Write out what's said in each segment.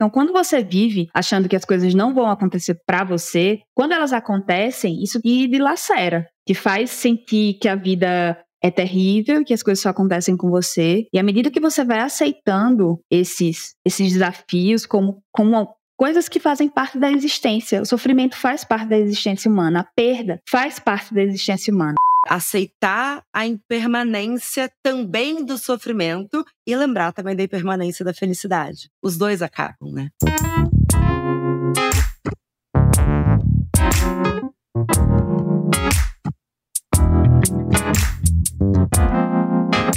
Então, quando você vive achando que as coisas não vão acontecer para você, quando elas acontecem, isso te dilacera, te faz sentir que a vida é terrível, que as coisas só acontecem com você. E à medida que você vai aceitando esses, esses desafios como, como coisas que fazem parte da existência, o sofrimento faz parte da existência humana, a perda faz parte da existência humana. Aceitar a impermanência também do sofrimento e lembrar também da impermanência da felicidade. Os dois acabam, né?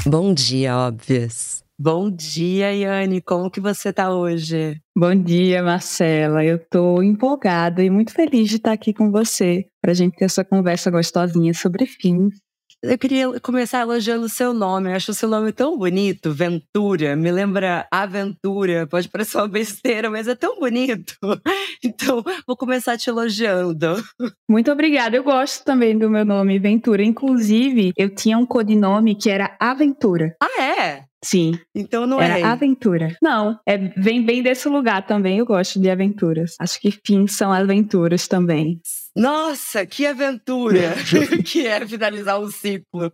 Bom dia, óbvias. Bom dia, Yane. Como que você tá hoje? Bom dia, Marcela. Eu tô empolgada e muito feliz de estar aqui com você para a gente ter essa conversa gostosinha sobre fins eu queria começar elogiando o seu nome. Eu acho o seu nome tão bonito, Ventura. Me lembra Aventura. Pode parecer uma besteira, mas é tão bonito. Então, vou começar te elogiando. Muito obrigada. Eu gosto também do meu nome, Ventura. Inclusive, eu tinha um codinome que era Aventura. Ah, é? Sim. Então não Era é. aventura. Não, é, vem bem desse lugar também. Eu gosto de aventuras. Acho que fins são aventuras também. Nossa, que aventura que é finalizar um ciclo.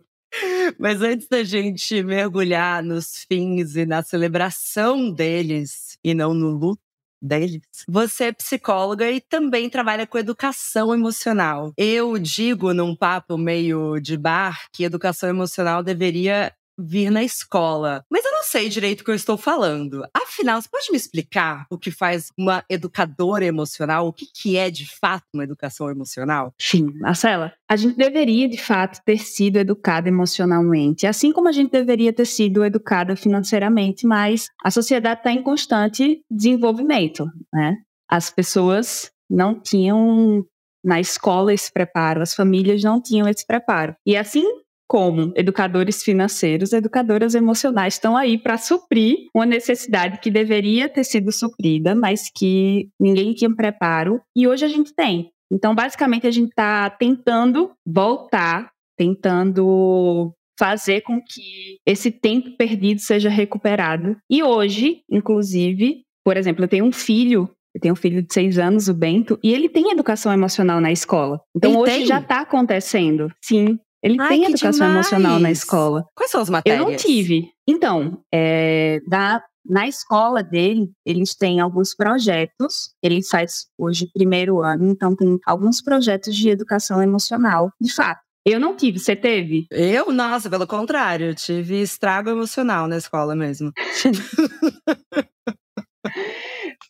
Mas antes da gente mergulhar nos fins e na celebração deles, e não no luto deles, você é psicóloga e também trabalha com educação emocional. Eu digo num papo meio de bar que educação emocional deveria vir na escola. Mas eu não sei direito o que eu estou falando. Afinal, você pode me explicar o que faz uma educadora emocional? O que, que é de fato uma educação emocional? Sim, Marcela, a gente deveria de fato ter sido educada emocionalmente, assim como a gente deveria ter sido educada financeiramente, mas a sociedade está em constante desenvolvimento, né? As pessoas não tinham na escola esse preparo, as famílias não tinham esse preparo. E assim como educadores financeiros, educadoras emocionais estão aí para suprir uma necessidade que deveria ter sido suprida, mas que ninguém tinha preparo e hoje a gente tem. Então, basicamente, a gente está tentando voltar, tentando fazer com que esse tempo perdido seja recuperado. E hoje, inclusive, por exemplo, eu tenho um filho eu tenho um filho de seis anos, o Bento, e ele tem educação emocional na escola. Então Ele hoje tem? já está acontecendo. Sim. Ele Ai, tem educação demais! emocional na escola. Quais são as Eu matérias? não tive. Então, é, da, na escola dele, eles têm alguns projetos. Ele faz hoje primeiro ano, então tem alguns projetos de educação emocional, de fato. Eu não tive, você teve? Eu, nossa, pelo contrário, eu tive estrago emocional na escola mesmo.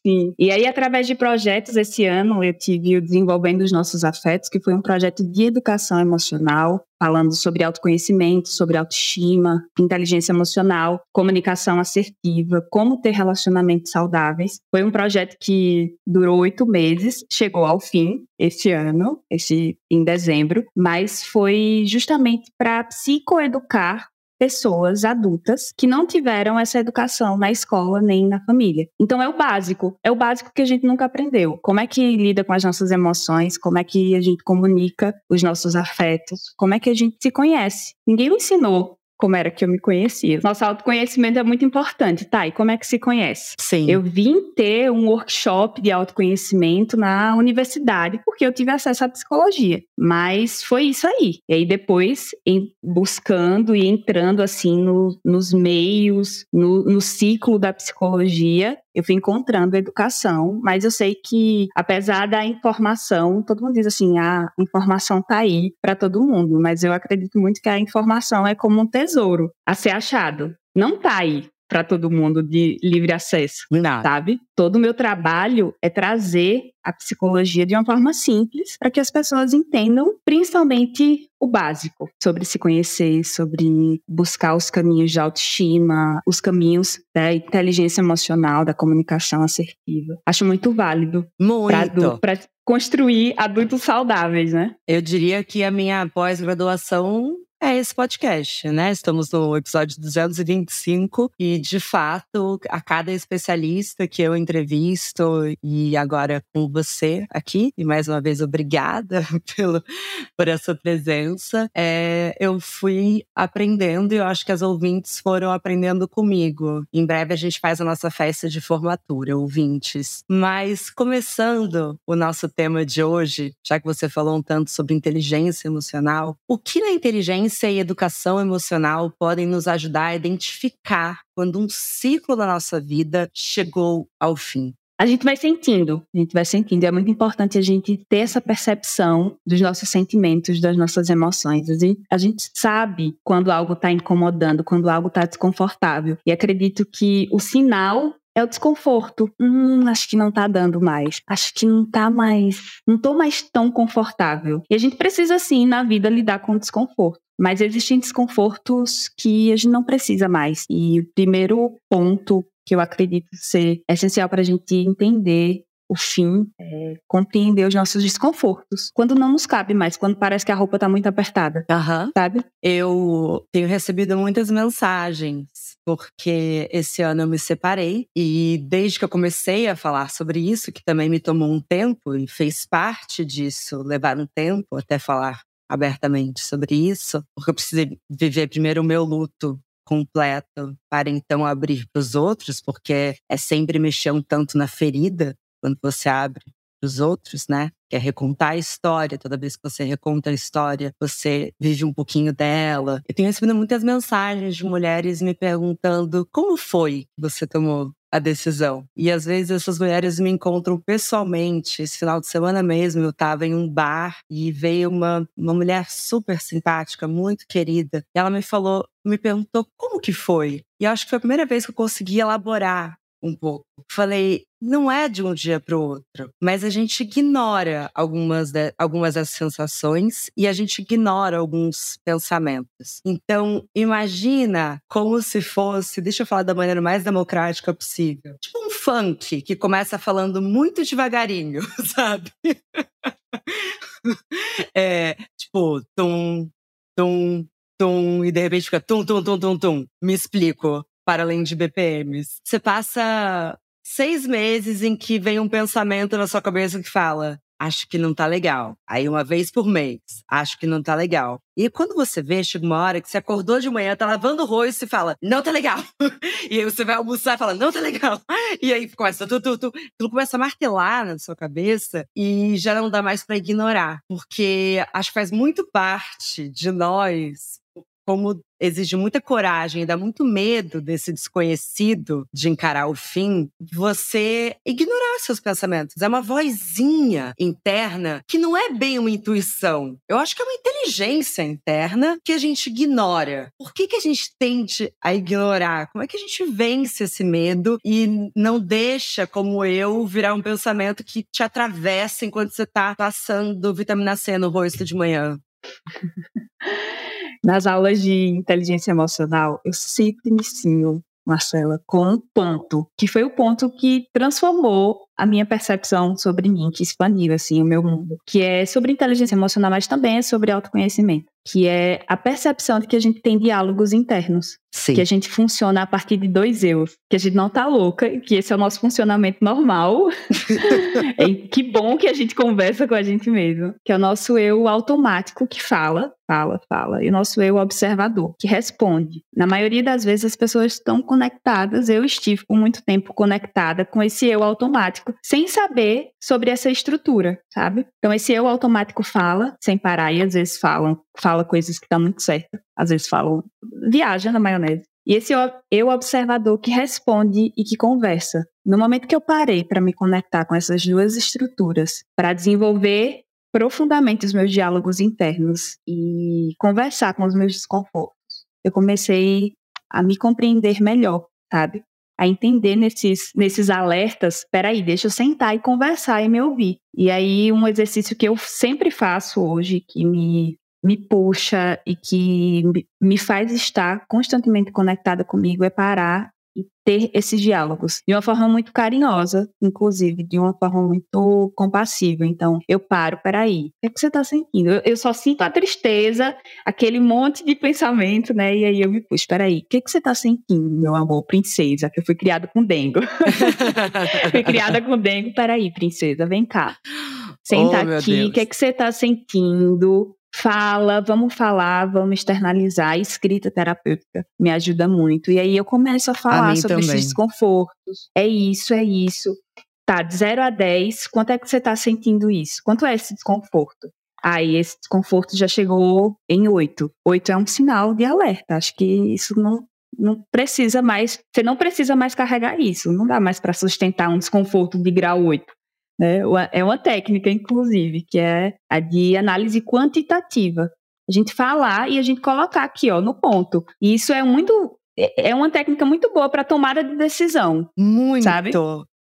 Sim. E aí, através de projetos, esse ano eu tive o Desenvolvendo os Nossos Afetos, que foi um projeto de educação emocional, falando sobre autoconhecimento, sobre autoestima, inteligência emocional, comunicação assertiva, como ter relacionamentos saudáveis. Foi um projeto que durou oito meses, chegou ao fim este ano, este, em dezembro, mas foi justamente para psicoeducar pessoas adultas que não tiveram essa educação na escola nem na família. Então é o básico, é o básico que a gente nunca aprendeu. Como é que lida com as nossas emoções, como é que a gente comunica os nossos afetos, como é que a gente se conhece. Ninguém me ensinou como era que eu me conhecia. Nosso autoconhecimento é muito importante, tá? E como é que se conhece? Sim. Eu vim ter um workshop de autoconhecimento na universidade, porque eu tive acesso à psicologia. Mas foi isso aí. E aí depois, em, buscando e entrando assim no, nos meios, no, no ciclo da psicologia, eu fui encontrando educação, mas eu sei que, apesar da informação, todo mundo diz assim: ah, a informação tá aí para todo mundo, mas eu acredito muito que a informação é como um tesouro a ser achado. Não tá aí para todo mundo de livre acesso Nada. sabe? Todo o meu trabalho é trazer a psicologia de uma forma simples para que as pessoas entendam, principalmente o básico, sobre se conhecer, sobre buscar os caminhos de autoestima, os caminhos da inteligência emocional, da comunicação assertiva. Acho muito válido Muito. para construir adultos saudáveis, né? Eu diria que a minha pós-graduação é esse podcast, né? Estamos no episódio 225 e, de fato, a cada especialista que eu entrevisto e agora com você aqui, e mais uma vez obrigada pelo, por essa presença, é, eu fui aprendendo e eu acho que as ouvintes foram aprendendo comigo. Em breve a gente faz a nossa festa de formatura, ouvintes. Mas começando o nosso tema de hoje, já que você falou um tanto sobre inteligência emocional, o que na inteligência e educação emocional podem nos ajudar a identificar quando um ciclo da nossa vida chegou ao fim? a gente vai sentindo, a gente vai sentindo. É muito importante a gente ter essa percepção dos nossos sentimentos, das nossas emoções. A gente, a gente sabe quando algo está incomodando, quando algo está desconfortável. E acredito que o sinal é o desconforto. Hum, acho que não tá dando mais. Acho que não tá mais. Não tô mais tão confortável. E a gente precisa, sim, na vida, lidar com o desconforto. Mas existem desconfortos que a gente não precisa mais. E o primeiro ponto que eu acredito ser essencial para a gente entender o fim, é, compreender os nossos desconfortos. Quando não nos cabe mais, quando parece que a roupa está muito apertada. Uhum. Sabe? Eu tenho recebido muitas mensagens, porque esse ano eu me separei e desde que eu comecei a falar sobre isso, que também me tomou um tempo e fez parte disso, levar um tempo até falar abertamente sobre isso, porque eu precisei viver primeiro o meu luto completo para então abrir para os outros, porque é sempre mexer um tanto na ferida quando você abre para os outros, né? Que é recontar a história. Toda vez que você reconta a história, você vive um pouquinho dela. Eu tenho recebido muitas mensagens de mulheres me perguntando como foi que você tomou a decisão. E às vezes essas mulheres me encontram pessoalmente. Esse final de semana mesmo eu estava em um bar e veio uma, uma mulher super simpática, muito querida. E ela me falou, me perguntou como que foi. E acho que foi a primeira vez que eu consegui elaborar um pouco. Falei, não é de um dia para o outro, mas a gente ignora algumas, de, algumas das sensações e a gente ignora alguns pensamentos. Então, imagina como se fosse, deixa eu falar da maneira mais democrática possível, tipo um funk que começa falando muito devagarinho, sabe? é, tipo, tum, tum, tum, e de repente fica tum, tum, tum, tum, tum. Me explico para além de BPMs. Você passa seis meses em que vem um pensamento na sua cabeça que fala: acho que não tá legal. Aí uma vez por mês, acho que não tá legal. E quando você vê, chega uma hora que você acordou de manhã, tá lavando o rosto e fala, não tá legal. e aí você vai almoçar e fala, não tá legal. E aí começa, tu, tu, tu, começa a martelar na sua cabeça e já não dá mais para ignorar. Porque acho que faz muito parte de nós como exige muita coragem, dá muito medo desse desconhecido de encarar o fim, você ignorar seus pensamentos. É uma vozinha interna que não é bem uma intuição. Eu acho que é uma inteligência interna que a gente ignora. Por que, que a gente tende a ignorar? Como é que a gente vence esse medo e não deixa, como eu, virar um pensamento que te atravessa enquanto você está passando vitamina C no rosto de manhã? Nas aulas de inteligência emocional, eu sempre inicio, Marcela, com um ponto, que foi o ponto que transformou a minha percepção sobre mim, que expandiu assim o meu mundo, que é sobre inteligência emocional, mas também é sobre autoconhecimento, que é a percepção de que a gente tem diálogos internos, Sim. que a gente funciona a partir de dois eus, que a gente não tá louca, que esse é o nosso funcionamento normal. e que bom que a gente conversa com a gente mesmo, que é o nosso eu automático que fala, fala, fala, e o nosso eu observador, que responde. Na maioria das vezes as pessoas estão conectadas, eu estive por muito tempo conectada com esse eu automático automático, sem saber sobre essa estrutura, sabe? Então esse eu automático fala sem parar e às vezes falam, fala coisas que estão muito certas, às vezes falam viaja na maionese. E esse eu observador que responde e que conversa. No momento que eu parei para me conectar com essas duas estruturas, para desenvolver profundamente os meus diálogos internos e conversar com os meus desconfortos, eu comecei a me compreender melhor, sabe? A entender nesses, nesses alertas, peraí, deixa eu sentar e conversar e me ouvir. E aí, um exercício que eu sempre faço hoje, que me, me puxa e que me faz estar constantemente conectada comigo, é parar e ter esses diálogos de uma forma muito carinhosa, inclusive, de uma forma muito compassiva. Então, eu paro, peraí, o que, é que você está sentindo? Eu, eu, só sinto a tristeza, aquele monte de pensamento, né? E aí eu me puxo, peraí, o que, é que você está sentindo, meu amor, princesa? Que eu fui criada com dengo. fui criada com dengo, peraí, princesa, vem cá. Senta oh, aqui, o que, é que você está sentindo? Fala, vamos falar, vamos externalizar. A escrita terapêutica me ajuda muito. E aí eu começo a falar a sobre também. esses desconfortos. É isso, é isso. Tá, de 0 a 10, quanto é que você está sentindo isso? Quanto é esse desconforto? Aí esse desconforto já chegou em 8. 8 é um sinal de alerta. Acho que isso não, não precisa mais, você não precisa mais carregar isso. Não dá mais para sustentar um desconforto de grau 8. Né? É uma técnica, inclusive, que é a de análise quantitativa. A gente falar e a gente colocar aqui, ó, no ponto. E isso é muito. É, é uma técnica muito boa para tomada de decisão. Muito. Sabe?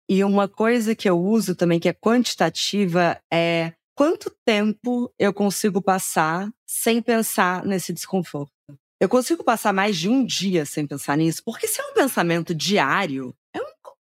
E uma coisa que eu uso também, que é quantitativa, é quanto tempo eu consigo passar sem pensar nesse desconforto. Eu consigo passar mais de um dia sem pensar nisso, porque se é um pensamento diário, é um,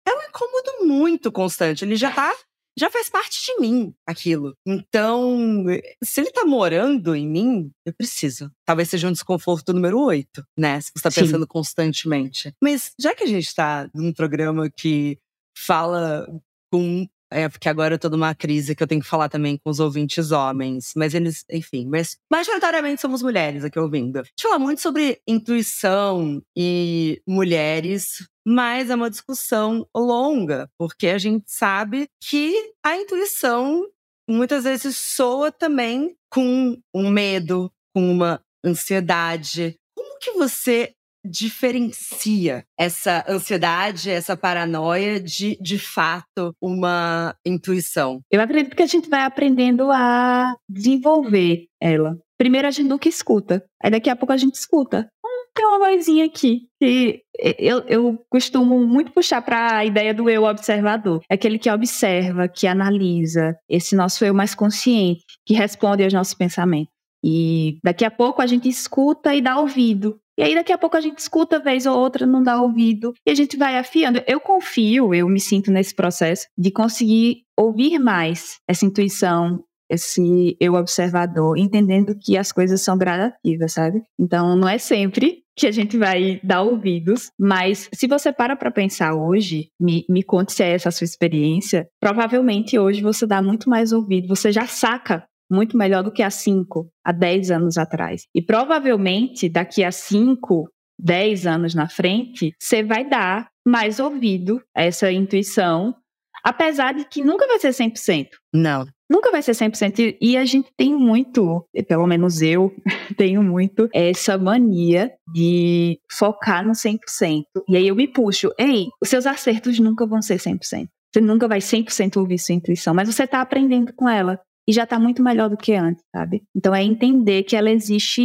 é um incômodo muito constante. Ele já tá já faz parte de mim aquilo. Então, se ele tá morando em mim, eu preciso. Talvez seja um desconforto número oito, né? Se você tá pensando Sim. constantemente. Mas já que a gente tá num programa que fala com é, porque agora eu tô numa crise que eu tenho que falar também com os ouvintes homens. Mas eles, enfim, mas majoritariamente somos mulheres aqui ouvindo. A gente fala muito sobre intuição e mulheres mas é uma discussão longa, porque a gente sabe que a intuição muitas vezes soa também com um medo, com uma ansiedade. Como que você diferencia essa ansiedade, essa paranoia de, de fato, uma intuição? Eu acredito que a gente vai aprendendo a desenvolver ela. Primeiro a gente nunca escuta, aí daqui a pouco a gente escuta. Tem uma vozinha aqui. que eu, eu costumo muito puxar para a ideia do eu observador. É aquele que observa, que analisa, esse nosso eu mais consciente, que responde aos nossos pensamentos. E daqui a pouco a gente escuta e dá ouvido. E aí daqui a pouco a gente escuta vez ou outra, não dá ouvido, e a gente vai afiando. Eu confio, eu me sinto nesse processo de conseguir ouvir mais essa intuição, esse eu observador, entendendo que as coisas são gradativas, sabe? Então não é sempre que a gente vai dar ouvidos, mas se você para para pensar hoje, me, me conte se é essa a sua experiência, provavelmente hoje você dá muito mais ouvido, você já saca muito melhor do que há 5, há 10 anos atrás. E provavelmente daqui a 5, 10 anos na frente, você vai dar mais ouvido a essa intuição, apesar de que nunca vai ser 100%. Não. Nunca vai ser 100%. E a gente tem muito, pelo menos eu tenho muito, essa mania de focar no 100%. E aí eu me puxo, ei, os seus acertos nunca vão ser 100%. Você nunca vai 100% ouvir sua intuição, mas você está aprendendo com ela e já está muito melhor do que antes, sabe? Então é entender que ela existe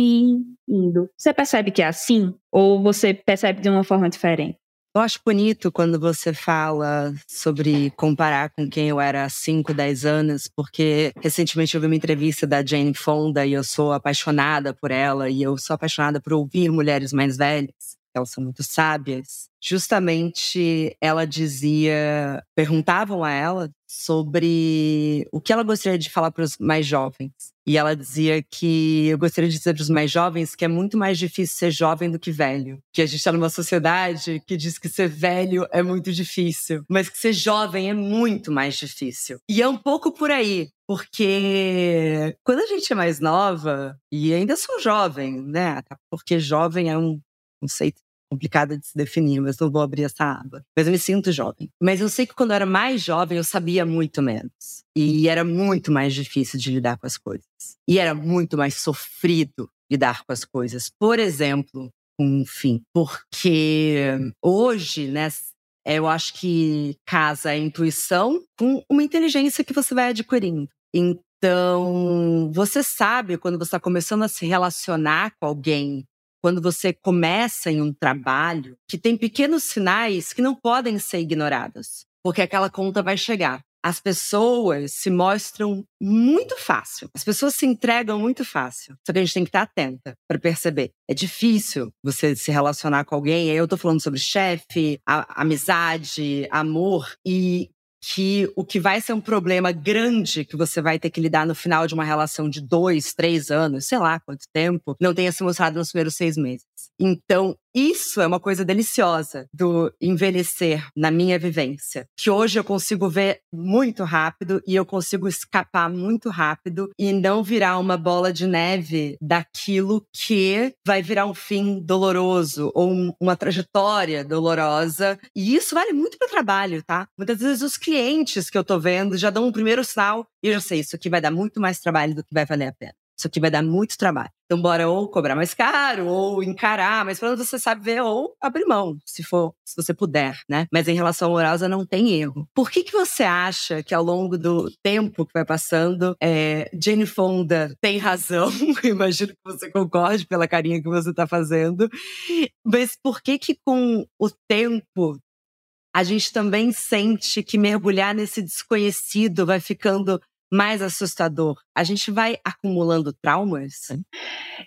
indo. Você percebe que é assim? Ou você percebe de uma forma diferente? Eu acho bonito quando você fala sobre comparar com quem eu era há 5, 10 anos, porque recentemente eu vi uma entrevista da Jane Fonda e eu sou apaixonada por ela e eu sou apaixonada por ouvir mulheres mais velhas elas são muito sábias. Justamente ela dizia, perguntavam a ela sobre o que ela gostaria de falar para os mais jovens. E ela dizia que eu gostaria de dizer para os mais jovens que é muito mais difícil ser jovem do que velho. Que a gente está numa sociedade que diz que ser velho é muito difícil, mas que ser jovem é muito mais difícil. E é um pouco por aí. Porque quando a gente é mais nova, e ainda sou jovem, né? Porque jovem é um conceito complicado de se definir, mas não vou abrir essa aba. Mas eu me sinto jovem. Mas eu sei que quando eu era mais jovem, eu sabia muito menos. E era muito mais difícil de lidar com as coisas. E era muito mais sofrido lidar com as coisas. Por exemplo, com um fim. Porque hoje, né, eu acho que casa a intuição com uma inteligência que você vai adquirindo. Então, você sabe quando você está começando a se relacionar com alguém quando você começa em um trabalho que tem pequenos sinais que não podem ser ignorados, porque aquela conta vai chegar. as pessoas se mostram muito fácil. As pessoas se entregam muito fácil. Só que a gente tem que estar atenta para perceber. É difícil você se relacionar com alguém. Eu tô falando sobre chefe, amizade, amor. E que o que vai ser um problema grande que você vai ter que lidar no final de uma relação de dois, três anos, sei lá quanto tempo, não tenha se mostrado nos primeiros seis meses. Então, isso é uma coisa deliciosa do envelhecer na minha vivência, que hoje eu consigo ver muito rápido e eu consigo escapar muito rápido e não virar uma bola de neve daquilo que vai virar um fim doloroso ou uma trajetória dolorosa. E isso vale muito para o trabalho, tá? Muitas vezes os clientes que eu tô vendo já dão um primeiro sinal e eu já sei, isso aqui vai dar muito mais trabalho do que vai valer a pena. Isso aqui vai dar muito trabalho. Então, bora ou cobrar mais caro, ou encarar, mas quando você sabe ver, ou abrir mão, se for, se você puder, né? Mas em relação à amorosa, não tem erro. Por que que você acha que ao longo do tempo que vai passando, é, Jane Fonda tem razão? Imagino que você concorde pela carinha que você tá fazendo. Mas por que que com o tempo a gente também sente que mergulhar nesse desconhecido vai ficando mais assustador? A gente vai acumulando traumas?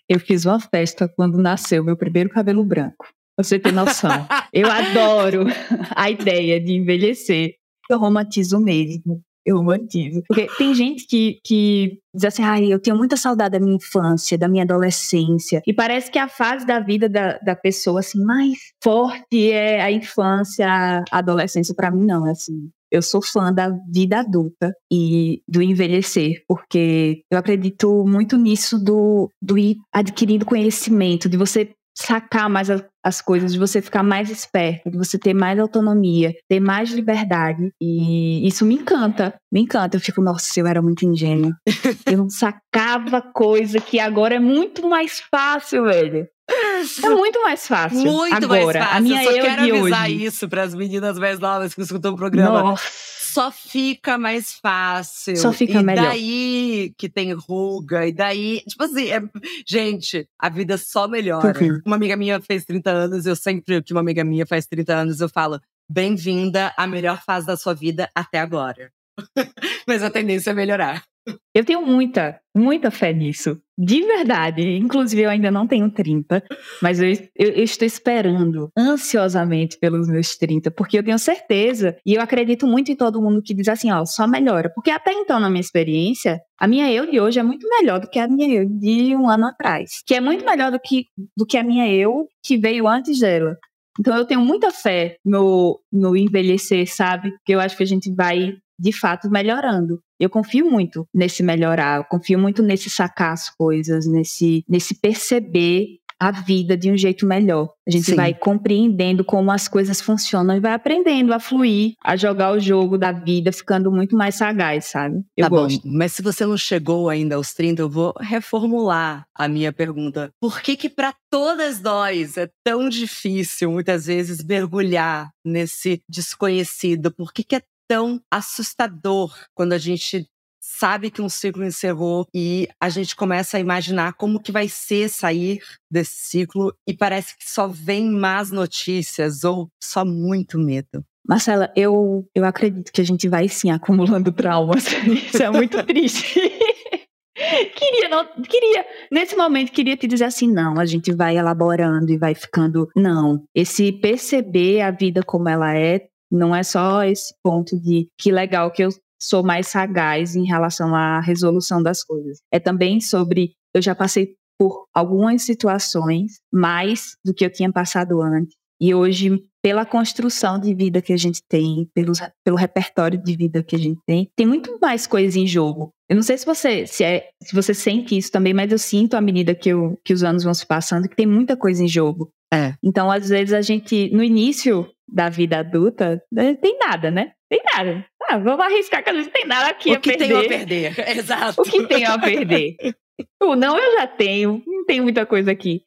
Eu fiz uma festa quando nasceu meu primeiro cabelo branco. Você tem noção. eu adoro a ideia de envelhecer. Eu romantizo mesmo. Eu romantizo. Porque tem gente que, que diz assim, ai, eu tenho muita saudade da minha infância, da minha adolescência. E parece que a fase da vida da, da pessoa, assim, mais forte é a infância, a adolescência. Para mim, não, é assim eu sou fã da vida adulta e do envelhecer, porque eu acredito muito nisso do, do ir adquirindo conhecimento, de você sacar mais as coisas, de você ficar mais esperto, de você ter mais autonomia, ter mais liberdade. E isso me encanta, me encanta. Eu fico, nossa, eu era muito ingênua. eu não sacava coisa que agora é muito mais fácil, velho. É muito mais fácil. Muito agora. mais fácil. A minha eu só eu quero avisar hoje. isso para as meninas mais novas que escutam o programa. Nossa. Só fica mais fácil. Só fica e melhor. daí que tem ruga, e daí. Tipo assim, é- gente, a vida só melhora. Uma amiga minha fez 30 anos, eu sempre que uma amiga minha faz 30 anos, eu falo: bem-vinda à melhor fase da sua vida até agora. Mas a tendência é melhorar. Eu tenho muita, muita fé nisso. De verdade. Inclusive, eu ainda não tenho 30, mas eu, eu, eu estou esperando ansiosamente pelos meus 30, porque eu tenho certeza, e eu acredito muito em todo mundo que diz assim, ó, só melhora. Porque até então, na minha experiência, a minha eu de hoje é muito melhor do que a minha eu de um ano atrás. Que é muito melhor do que, do que a minha eu que veio antes dela. Então eu tenho muita fé no, no envelhecer, sabe? Porque eu acho que a gente vai, de fato, melhorando. Eu confio muito nesse melhorar, eu confio muito nesse sacar as coisas, nesse, nesse perceber a vida de um jeito melhor. A gente Sim. vai compreendendo como as coisas funcionam e vai aprendendo a fluir, a jogar o jogo da vida, ficando muito mais sagaz, sabe? Eu tá gosto. bom, mas se você não chegou ainda aos 30, eu vou reformular a minha pergunta. Por que que para todas nós é tão difícil muitas vezes mergulhar nesse desconhecido? Por que que é tão assustador quando a gente sabe que um ciclo encerrou e a gente começa a imaginar como que vai ser sair desse ciclo e parece que só vem más notícias ou só muito medo? Marcela, eu, eu acredito que a gente vai sim acumulando traumas. Isso é muito triste. queria, não, queria, nesse momento, queria te dizer assim: não, a gente vai elaborando e vai ficando. Não, esse perceber a vida como ela é, não é só esse ponto de que legal que eu sou mais sagaz em relação à resolução das coisas. É também sobre. Eu já passei por algumas situações mais do que eu tinha passado antes. E hoje, pela construção de vida que a gente tem, pelo, pelo repertório de vida que a gente tem, tem muito mais coisa em jogo. Eu não sei se você se, é, se você sente isso também, mas eu sinto à medida que, eu, que os anos vão se passando que tem muita coisa em jogo. É. Então, às vezes, a gente, no início da vida adulta, não tem nada, né? Tem nada. Ah, vamos arriscar que a gente tem nada aqui o a que perder. tem a perder? Exato. O que tenho a perder? O não eu já tenho, não tem muita coisa aqui.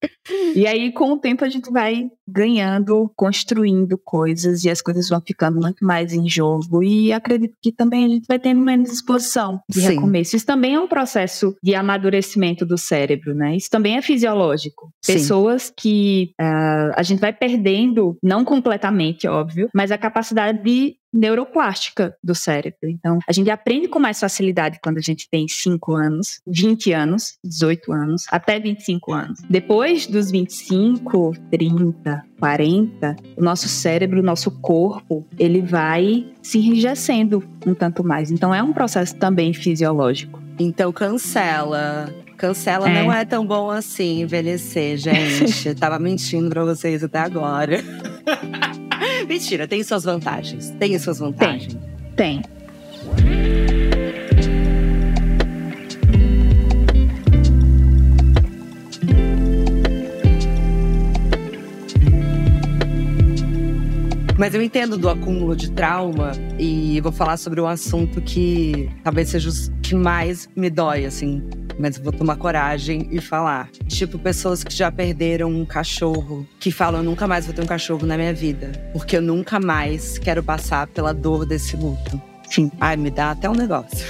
E aí, com o tempo, a gente vai ganhando, construindo coisas e as coisas vão ficando muito mais em jogo. E acredito que também a gente vai tendo menos disposição de Sim. recomeço. Isso também é um processo de amadurecimento do cérebro, né? Isso também é fisiológico. Sim. Pessoas que ah, a gente vai perdendo, não completamente, óbvio, mas a capacidade de neuroplástica do cérebro. Então, a gente aprende com mais facilidade quando a gente tem 5 anos, 20 anos, 18 anos, até 25 anos. Depois dos 25, 30, 40, o nosso cérebro, o nosso corpo, ele vai se enrijecendo um tanto mais. Então, é um processo também fisiológico. Então, cancela Cancela é. não é tão bom assim envelhecer, gente. Tava mentindo pra vocês até agora. Mentira, tem suas vantagens. Tem suas vantagens. Tem. tem. Mas eu entendo do acúmulo de trauma e vou falar sobre um assunto que talvez seja o que mais me dói, assim, mas vou tomar coragem e falar. Tipo, pessoas que já perderam um cachorro, que falam: eu nunca mais vou ter um cachorro na minha vida, porque eu nunca mais quero passar pela dor desse luto. Sim. Ai, me dá até um negócio.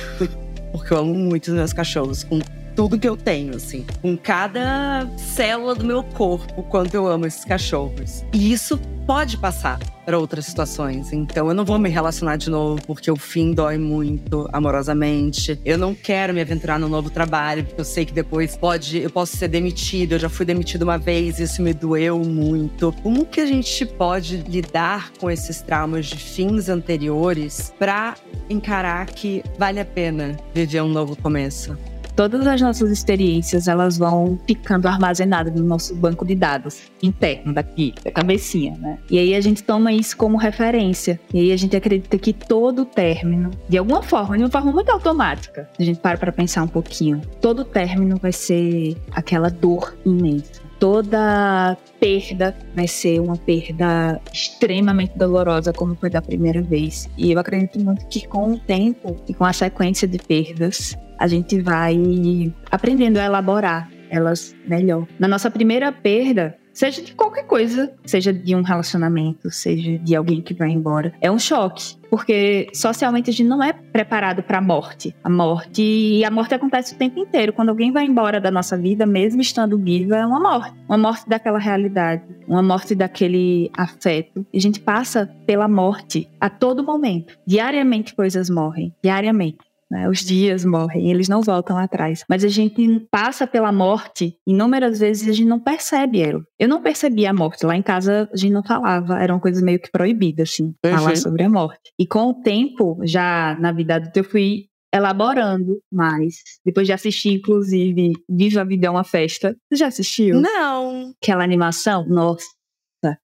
porque eu amo muito os meus cachorros, com tudo que eu tenho, assim. Com cada célula do meu corpo, quanto eu amo esses cachorros. E isso pode passar para outras situações. Então eu não vou me relacionar de novo porque o fim dói muito amorosamente. Eu não quero me aventurar no novo trabalho porque eu sei que depois pode eu posso ser demitido. Eu já fui demitido uma vez, isso me doeu muito. Como que a gente pode lidar com esses traumas de fins anteriores para encarar que vale a pena viver um novo começo? Todas as nossas experiências elas vão ficando armazenadas no nosso banco de dados interno daqui, da cabecinha, né? E aí a gente toma isso como referência. E aí a gente acredita que todo término, de alguma forma, de uma forma muito automática, a gente para para pensar um pouquinho, todo término vai ser aquela dor imensa toda perda vai ser uma perda extremamente dolorosa, como foi da primeira vez. E eu acredito muito que com o tempo e com a sequência de perdas, a gente vai aprendendo a elaborar elas melhor. Na nossa primeira perda, seja de qualquer coisa, seja de um relacionamento, seja de alguém que vai embora, é um choque, porque socialmente a gente não é preparado para a morte. A morte e a morte acontece o tempo inteiro. Quando alguém vai embora da nossa vida, mesmo estando viva, é uma morte, uma morte daquela realidade, uma morte daquele afeto. E a gente passa pela morte a todo momento. Diariamente coisas morrem, diariamente. Né? Os dias morrem, eles não voltam atrás. Mas a gente passa pela morte inúmeras vezes e a gente não percebe ela. Eu não percebia a morte. Lá em casa a gente não falava, eram coisas meio que proibidas, assim, uhum. falar sobre a morte. E com o tempo, já na vida adulta, eu fui elaborando mais. Depois de assistir, inclusive, Viva a Vida é uma Festa. Você já assistiu? Não. Aquela animação? Nossa.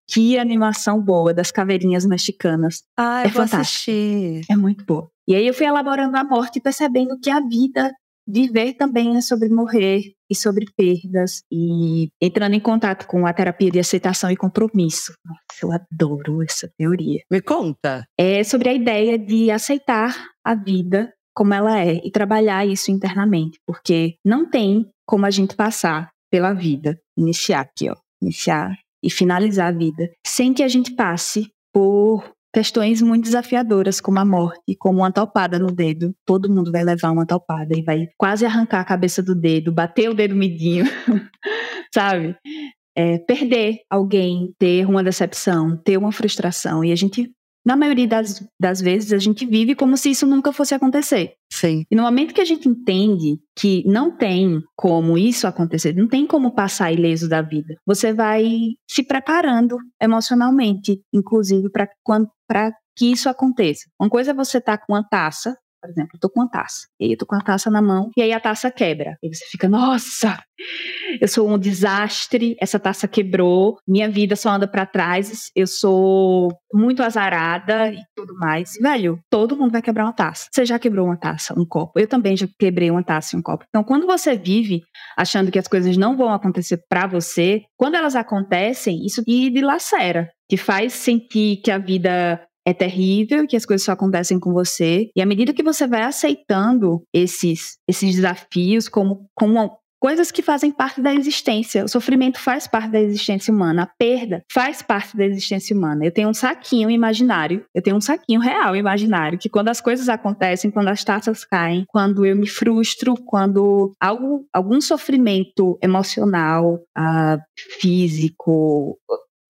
Que animação boa das caveirinhas mexicanas. Ah, é eu fantástico. assistir. É muito boa. E aí eu fui elaborando a morte e percebendo que a vida, viver também é sobre morrer e sobre perdas. E entrando em contato com a terapia de aceitação e compromisso. Nossa, eu adoro essa teoria. Me conta. É sobre a ideia de aceitar a vida como ela é e trabalhar isso internamente, porque não tem como a gente passar pela vida, iniciar aqui, ó, iniciar e finalizar a vida, sem que a gente passe por questões muito desafiadoras, como a morte, como uma topada no dedo. Todo mundo vai levar uma topada e vai quase arrancar a cabeça do dedo, bater o dedo midinho, sabe? É, perder alguém, ter uma decepção, ter uma frustração. E a gente na maioria das, das vezes, a gente vive como se isso nunca fosse acontecer. Sim. E no momento que a gente entende que não tem como isso acontecer, não tem como passar ileso da vida, você vai se preparando emocionalmente, inclusive, para que isso aconteça. Uma coisa é você estar tá com uma taça por exemplo, eu tô com uma taça. E aí eu tô com a taça na mão e aí a taça quebra. E você fica, nossa, eu sou um desastre, essa taça quebrou, minha vida só anda para trás, eu sou muito azarada e tudo mais. Velho, todo mundo vai quebrar uma taça. Você já quebrou uma taça, um copo. Eu também já quebrei uma taça e um copo. Então, quando você vive achando que as coisas não vão acontecer para você, quando elas acontecem, isso te dilacera, te faz sentir que a vida é terrível, que as coisas só acontecem com você. E à medida que você vai aceitando esses, esses desafios como, como coisas que fazem parte da existência. O sofrimento faz parte da existência humana, a perda faz parte da existência humana. Eu tenho um saquinho imaginário, eu tenho um saquinho real imaginário, que quando as coisas acontecem, quando as taças caem, quando eu me frustro, quando algo, algum sofrimento emocional, uh, físico,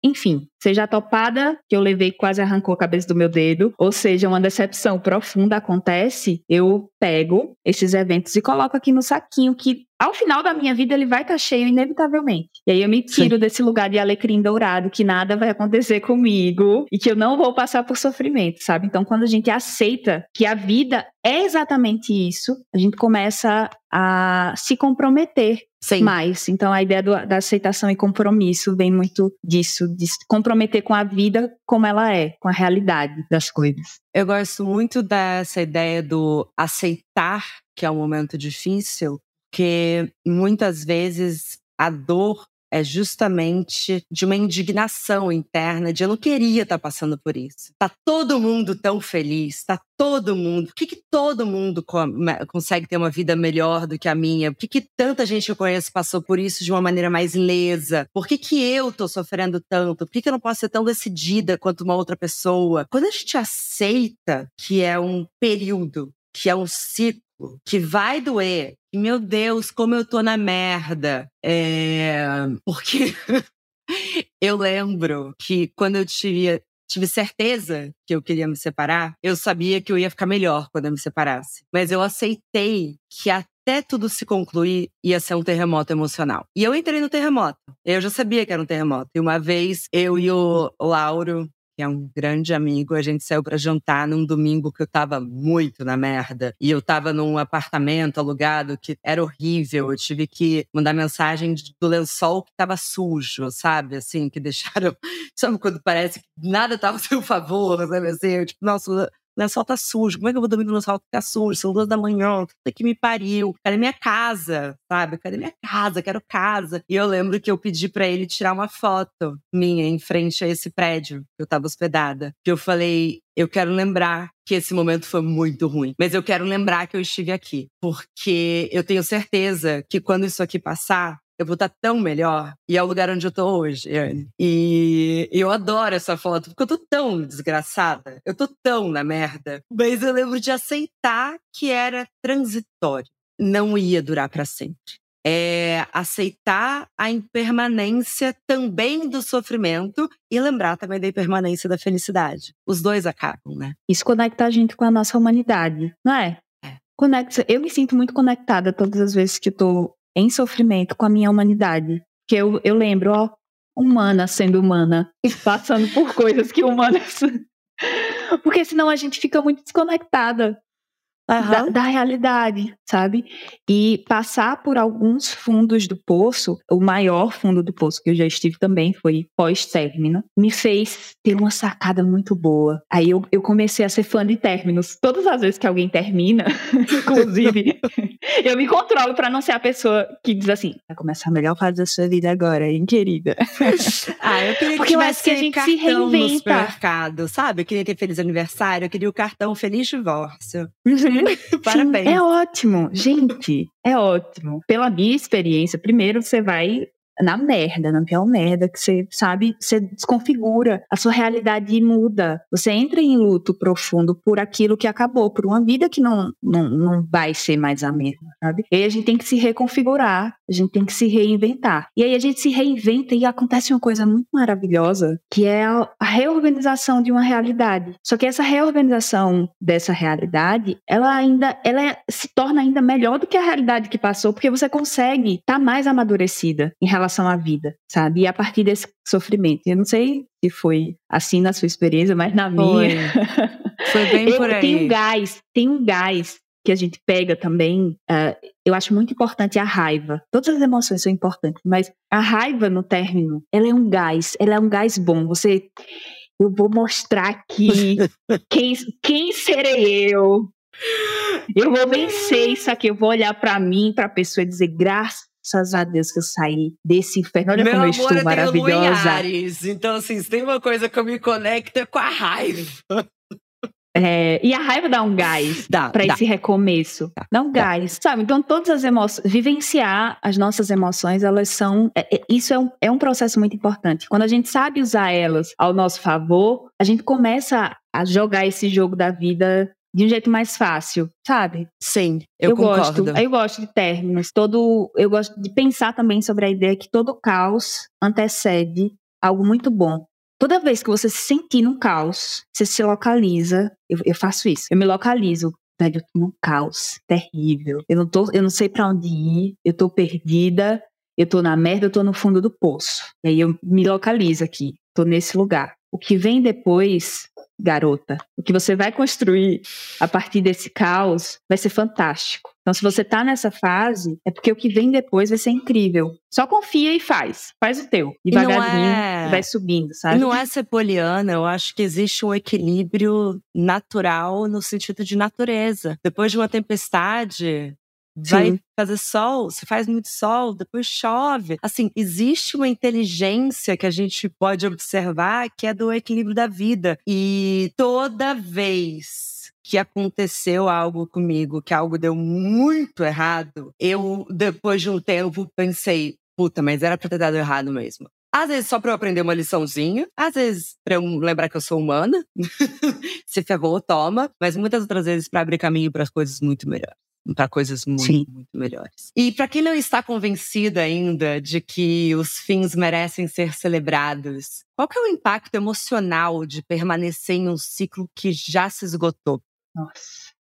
enfim, Seja a topada que eu levei quase arrancou a cabeça do meu dedo, ou seja, uma decepção profunda acontece, eu pego esses eventos e coloco aqui no saquinho que ao final da minha vida ele vai estar tá cheio inevitavelmente. E aí eu me tiro Sim. desse lugar de alecrim dourado, que nada vai acontecer comigo e que eu não vou passar por sofrimento, sabe? Então quando a gente aceita que a vida é exatamente isso, a gente começa a se comprometer Sim. mais. Então a ideia do, da aceitação e compromisso vem muito disso, de se comprometer com a vida como ela é, com a realidade das coisas. Eu gosto muito dessa ideia do aceitar que é um momento difícil, porque muitas vezes a dor é justamente de uma indignação interna de eu não queria estar tá passando por isso. Tá todo mundo tão feliz, tá todo mundo. Por que, que todo mundo consegue ter uma vida melhor do que a minha? Por que, que tanta gente que eu conheço passou por isso de uma maneira mais lesa? Por que, que eu tô sofrendo tanto? Por que, que eu não posso ser tão decidida quanto uma outra pessoa? Quando a gente aceita que é um período, que é um ciclo, que vai doer. Meu Deus, como eu tô na merda. É... Porque eu lembro que quando eu tive, tive certeza que eu queria me separar, eu sabia que eu ia ficar melhor quando eu me separasse. Mas eu aceitei que até tudo se concluir ia ser um terremoto emocional. E eu entrei no terremoto. Eu já sabia que era um terremoto. E uma vez eu e o Lauro, que é um grande amigo, a gente saiu para jantar num domingo que eu tava muito na merda. E eu tava num apartamento alugado que era horrível. Eu tive que mandar mensagem do lençol que tava sujo, sabe? Assim, que deixaram. Sabe quando parece que nada tava a seu favor, sabe assim? Eu, tipo, nossa, lençol tá sujo. Como é que eu vou dormir no lençol que tá sujo? São duas da manhã, puta que me pariu. Cadê minha casa? Sabe? Cadê minha casa? Quero casa. E eu lembro que eu pedi para ele tirar uma foto minha em frente a esse prédio que eu tava hospedada. Que eu falei, eu quero lembrar que esse momento foi muito ruim, mas eu quero lembrar que eu estive aqui, porque eu tenho certeza que quando isso aqui passar, eu vou estar tão melhor. E é o lugar onde eu tô hoje, Anne. E eu adoro essa foto, porque eu tô tão desgraçada. Eu tô tão na merda. Mas eu lembro de aceitar que era transitório. Não ia durar para sempre. É aceitar a impermanência também do sofrimento e lembrar também da impermanência da felicidade. Os dois acabam, né? Isso conecta a gente com a nossa humanidade, não é? é. Conecta, eu me sinto muito conectada todas as vezes que tô em sofrimento com a minha humanidade. Que eu, eu lembro, ó, humana sendo humana, e passando por coisas que humanas. Porque senão a gente fica muito desconectada uhum. da, da, realidade, sabe? E passar por alguns fundos do poço, o maior fundo do poço que eu já estive também foi pós-término, me fez ter uma sacada muito boa. Aí eu, eu comecei a ser fã de términos. Todas as vezes que alguém termina, inclusive, eu me controlo para não ser a pessoa que diz assim: vai começar a melhor fase da sua vida agora, hein, querida? ah, eu queria Porque eu acho que a gente se reinventa. no supermercado, sabe? Eu queria ter feliz aniversário, eu queria o cartão feliz divórcio. Uhum. Parabéns. Sim, é ótimo. Gente, é ótimo. Pela minha experiência, primeiro você vai na merda, na pior merda, que você sabe, você desconfigura, a sua realidade muda. Você entra em luto profundo por aquilo que acabou, por uma vida que não, não, não vai ser mais a mesma, sabe? E aí a gente tem que se reconfigurar, a gente tem que se reinventar. E aí a gente se reinventa e acontece uma coisa muito maravilhosa, que é a reorganização de uma realidade. Só que essa reorganização dessa realidade, ela ainda ela é, se torna ainda melhor do que a realidade que passou, porque você consegue estar tá mais amadurecida em relação relação à vida, sabe? E a partir desse sofrimento. Eu não sei se foi assim na sua experiência, mas na minha. Foi bem por aí. Tem um gás, tem um gás que a gente pega também. Uh, eu acho muito importante a raiva. Todas as emoções são importantes, mas a raiva no término, ela é um gás, ela é um gás bom. Você. Eu vou mostrar aqui quem, quem serei eu. Eu vou vencer isso aqui. Eu vou olhar para mim, para a pessoa e dizer: graças graças a Deus que eu saí desse inferno. Olha Meu como eu estou eu maravilhosa. Ares, então, assim, se tem uma coisa que eu me conecto é com a raiva. É, e a raiva dá um gás para esse recomeço. Dá, dá um dá. gás, sabe? Então, todas as emoções, vivenciar as nossas emoções, elas são. É, é, isso é um, é um processo muito importante. Quando a gente sabe usar elas ao nosso favor, a gente começa a jogar esse jogo da vida de um jeito mais fácil, sabe? Sim, eu, eu concordo. Gosto, eu gosto de términos. Todo, eu gosto de pensar também sobre a ideia que todo caos antecede algo muito bom. Toda vez que você se sentir num caos, você se localiza. Eu, eu faço isso. Eu me localizo. Velho, eu tô num caos terrível. Eu não, tô, eu não sei para onde ir. Eu tô perdida. Eu tô na merda, eu tô no fundo do poço. E aí eu me localizo aqui. Tô nesse lugar. O que vem depois garota. O que você vai construir a partir desse caos vai ser fantástico. Então, se você tá nessa fase, é porque o que vem depois vai ser incrível. Só confia e faz. Faz o teu. Devagarinho, é... vai subindo, sabe? E não é ser poliana, eu acho que existe um equilíbrio natural no sentido de natureza. Depois de uma tempestade, vai Sim. fazer sol, se faz muito sol, depois chove. Assim, existe uma inteligência que a gente pode observar que é do equilíbrio da vida. E toda vez que aconteceu algo comigo, que algo deu muito errado, eu, depois de um tempo, pensei, puta, mas era pra ter dado errado mesmo. Às vezes só pra eu aprender uma liçãozinha, às vezes pra eu lembrar que eu sou humana. Se ferrou, toma. Mas muitas outras vezes para abrir caminho para coisas muito melhores para coisas muito, Sim. muito melhores. E para quem não está convencida ainda de que os fins merecem ser celebrados, qual que é o impacto emocional de permanecer em um ciclo que já se esgotou? Nossa,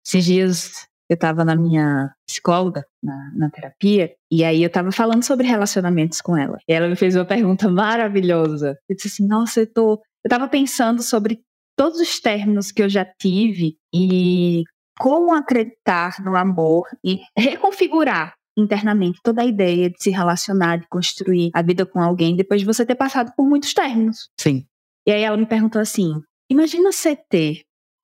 esses dias eu estava na minha psicóloga, na, na, terapia, e aí eu estava falando sobre relacionamentos com ela. E ela me fez uma pergunta maravilhosa. Eu disse assim, nossa, eu tô... Eu estava pensando sobre todos os términos que eu já tive e como acreditar no amor e reconfigurar internamente toda a ideia de se relacionar, de construir a vida com alguém depois de você ter passado por muitos términos. Sim. E aí ela me perguntou assim: imagina você ter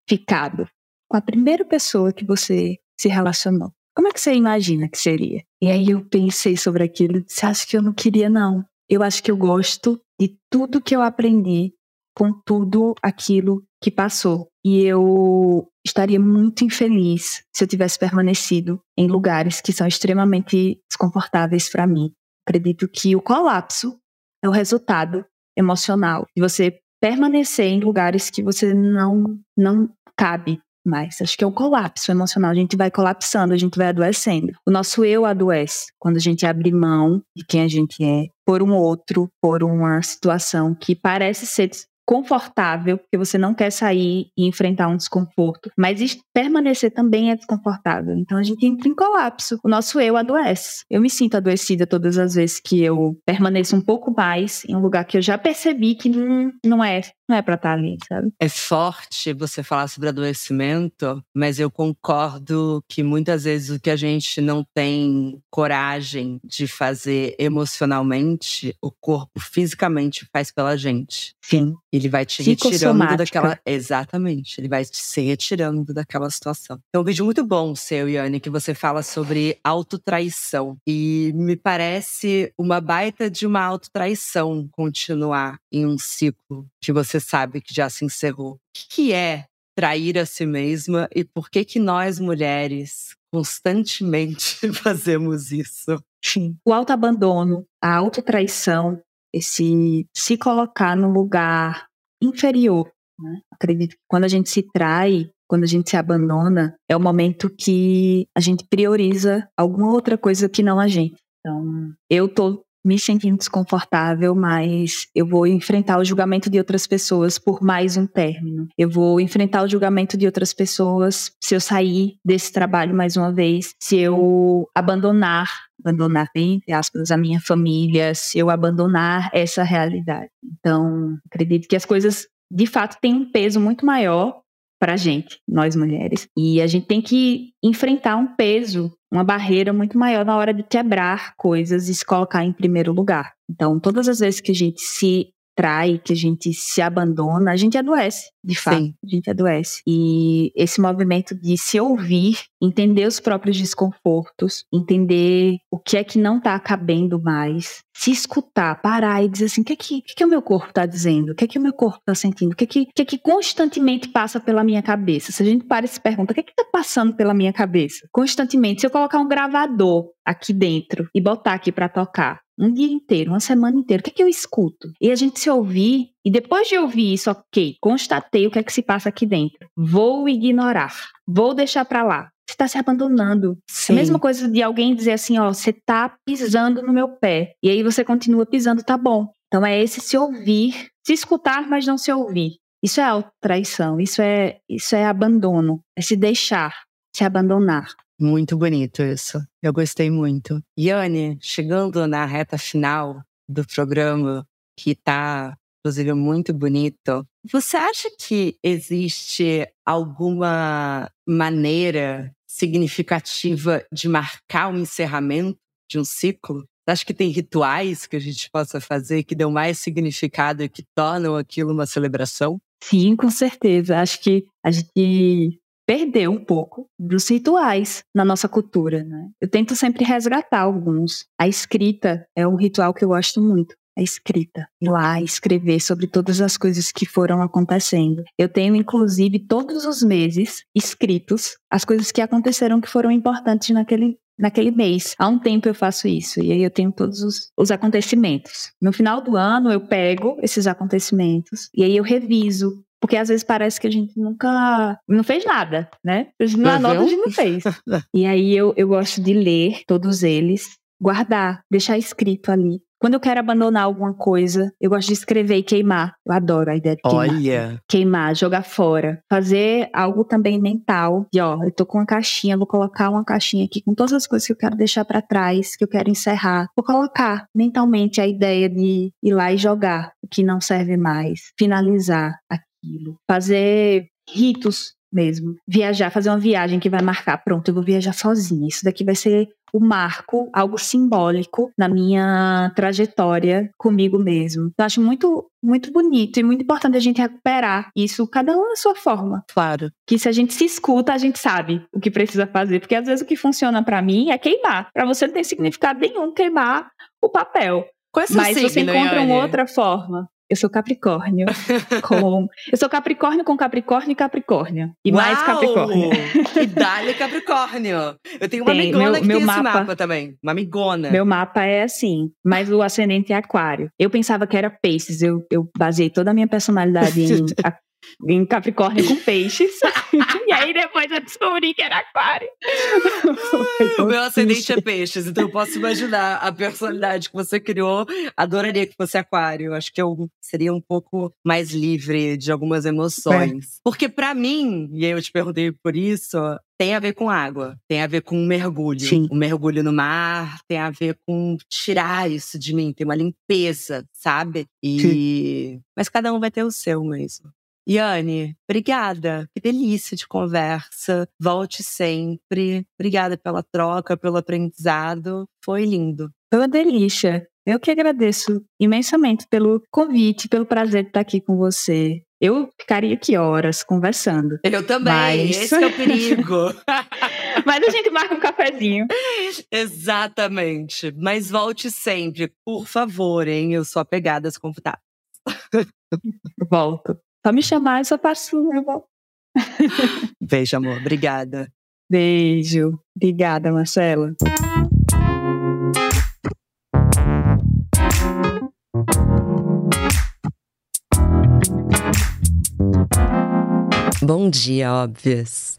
ficado com a primeira pessoa que você se relacionou. Como é que você imagina que seria? E aí eu pensei sobre aquilo e disse: acho que eu não queria, não. Eu acho que eu gosto de tudo que eu aprendi com tudo aquilo que passou. E eu estaria muito infeliz se eu tivesse permanecido em lugares que são extremamente desconfortáveis para mim. Acredito que o colapso é o resultado emocional de você permanecer em lugares que você não não cabe mais. Acho que é o colapso emocional. A gente vai colapsando, a gente vai adoecendo. O nosso eu adoece quando a gente abre mão de quem a gente é por um outro, por uma situação que parece ser confortável, porque você não quer sair e enfrentar um desconforto, mas permanecer também é desconfortável. Então a gente entra em colapso. O nosso eu adoece. Eu me sinto adoecida todas as vezes que eu permaneço um pouco mais em um lugar que eu já percebi que não, não é não é pra estar ali, sabe? É forte você falar sobre adoecimento, mas eu concordo que muitas vezes o que a gente não tem coragem de fazer emocionalmente, o corpo fisicamente faz pela gente. Sim. Ele vai te retirando daquela. Exatamente. Ele vai te se retirando daquela situação. Tem um vídeo muito bom seu, Yane, que você fala sobre autotraição. E me parece uma baita de uma autotraição continuar em um ciclo que você sabe que já se encerrou. O que é trair a si mesma e por que que nós mulheres constantemente fazemos isso? Sim. O autoabandono, a autotraição, esse se colocar no lugar inferior. Né? Acredito que quando a gente se trai, quando a gente se abandona, é o momento que a gente prioriza alguma outra coisa que não a gente. Então, eu tô me sentindo desconfortável, mas eu vou enfrentar o julgamento de outras pessoas por mais um término. Eu vou enfrentar o julgamento de outras pessoas se eu sair desse trabalho mais uma vez, se eu abandonar, abandonar entre aspas a minha família, se eu abandonar essa realidade. Então, acredito que as coisas de fato têm um peso muito maior para a gente, nós mulheres. E a gente tem que enfrentar um peso, uma barreira muito maior na hora de quebrar coisas e se colocar em primeiro lugar. Então, todas as vezes que a gente se trai, que a gente se abandona, a gente adoece, de fato. Sim. A gente adoece. E esse movimento de se ouvir, entender os próprios desconfortos, entender o que é que não está cabendo mais, se escutar, parar e dizer assim: o que é que, que, que o meu corpo está dizendo? O que é que o meu corpo está sentindo? O que é que, que que constantemente passa pela minha cabeça? Se a gente para e se pergunta: o que é que está passando pela minha cabeça? Constantemente, se eu colocar um gravador aqui dentro e botar aqui para tocar, um dia inteiro, uma semana inteira, o que é que eu escuto? E a gente se ouvir, e depois de ouvir isso, ok, constatei o que é que se passa aqui dentro. Vou ignorar, vou deixar para lá. Você está se abandonando. Sim. A mesma coisa de alguém dizer assim, ó, você tá pisando no meu pé. E aí você continua pisando, tá bom. Então é esse se ouvir, se escutar, mas não se ouvir. Isso é auto-traição, isso é, isso é abandono, é se deixar, se abandonar. Muito bonito isso. Eu gostei muito. Yane, chegando na reta final do programa, que está, inclusive, muito bonito, você acha que existe alguma maneira significativa de marcar o encerramento de um ciclo? Acho que tem rituais que a gente possa fazer que dão mais significado e que tornam aquilo uma celebração? Sim, com certeza. Acho que a gente perdeu um pouco dos rituais na nossa cultura, né? Eu tento sempre resgatar alguns. A escrita é um ritual que eu gosto muito. A escrita, ir lá escrever sobre todas as coisas que foram acontecendo. Eu tenho, inclusive, todos os meses escritos as coisas que aconteceram que foram importantes naquele naquele mês. Há um tempo eu faço isso e aí eu tenho todos os, os, acontecimentos. No final do ano eu pego esses acontecimentos e aí eu reviso. Porque às vezes parece que a gente nunca não fez nada, né? Na nota a gente não fez. e aí eu, eu gosto de ler todos eles, guardar, deixar escrito ali. Quando eu quero abandonar alguma coisa, eu gosto de escrever e queimar. Eu adoro a ideia de queimar. Olha. Queimar, jogar fora. Fazer algo também mental. E ó, eu tô com uma caixinha, vou colocar uma caixinha aqui com todas as coisas que eu quero deixar para trás, que eu quero encerrar. Vou colocar mentalmente a ideia de ir lá e jogar o que não serve mais. Finalizar aquilo. Fazer ritos mesmo. Viajar, fazer uma viagem que vai marcar, pronto, eu vou viajar sozinha. Isso daqui vai ser o marco, algo simbólico na minha trajetória comigo mesmo. Eu acho muito muito bonito e muito importante a gente recuperar isso, cada um na sua forma. Claro. Que se a gente se escuta, a gente sabe o que precisa fazer, porque às vezes o que funciona para mim é queimar. Para você não tem significado nenhum queimar o papel. Mas signo, você encontra uma outra forma. Eu sou Capricórnio. com... Eu sou Capricórnio com Capricórnio e Capricórnio. E Uau! mais Capricórnio. E dá-lhe Capricórnio. Eu tenho uma Tem, amigona meu, que meu tem mapa, esse mapa também. Uma amigona. Meu mapa é assim, mas o ascendente é aquário. Eu pensava que era peixes. Eu, eu baseei toda a minha personalidade em em Capricórnio com peixes. e aí depois eu descobri que era aquário. o meu ascendente é peixes, então eu posso imaginar a personalidade que você criou. Adoraria que fosse aquário. Acho que eu seria um pouco mais livre de algumas emoções. É. Porque para mim, e eu te perguntei por isso, tem a ver com água, tem a ver com um mergulho. Sim. Um mergulho no mar, tem a ver com tirar isso de mim, tem uma limpeza, sabe? E. Sim. Mas cada um vai ter o seu mesmo. Yane, obrigada. Que delícia de conversa. Volte sempre. Obrigada pela troca, pelo aprendizado. Foi lindo. Foi uma delícia. Eu que agradeço imensamente pelo convite, pelo prazer de estar aqui com você. Eu ficaria aqui horas conversando. Eu também, mas... esse é o perigo. mas a gente marca um cafezinho. Exatamente. Mas volte sempre, por favor, hein? Eu sou apegada às convidadas. Volto. Só me chamar, eu. Eu vou. Beijo, amor. Obrigada. Beijo. Obrigada, Marcela. Bom dia, óbvias.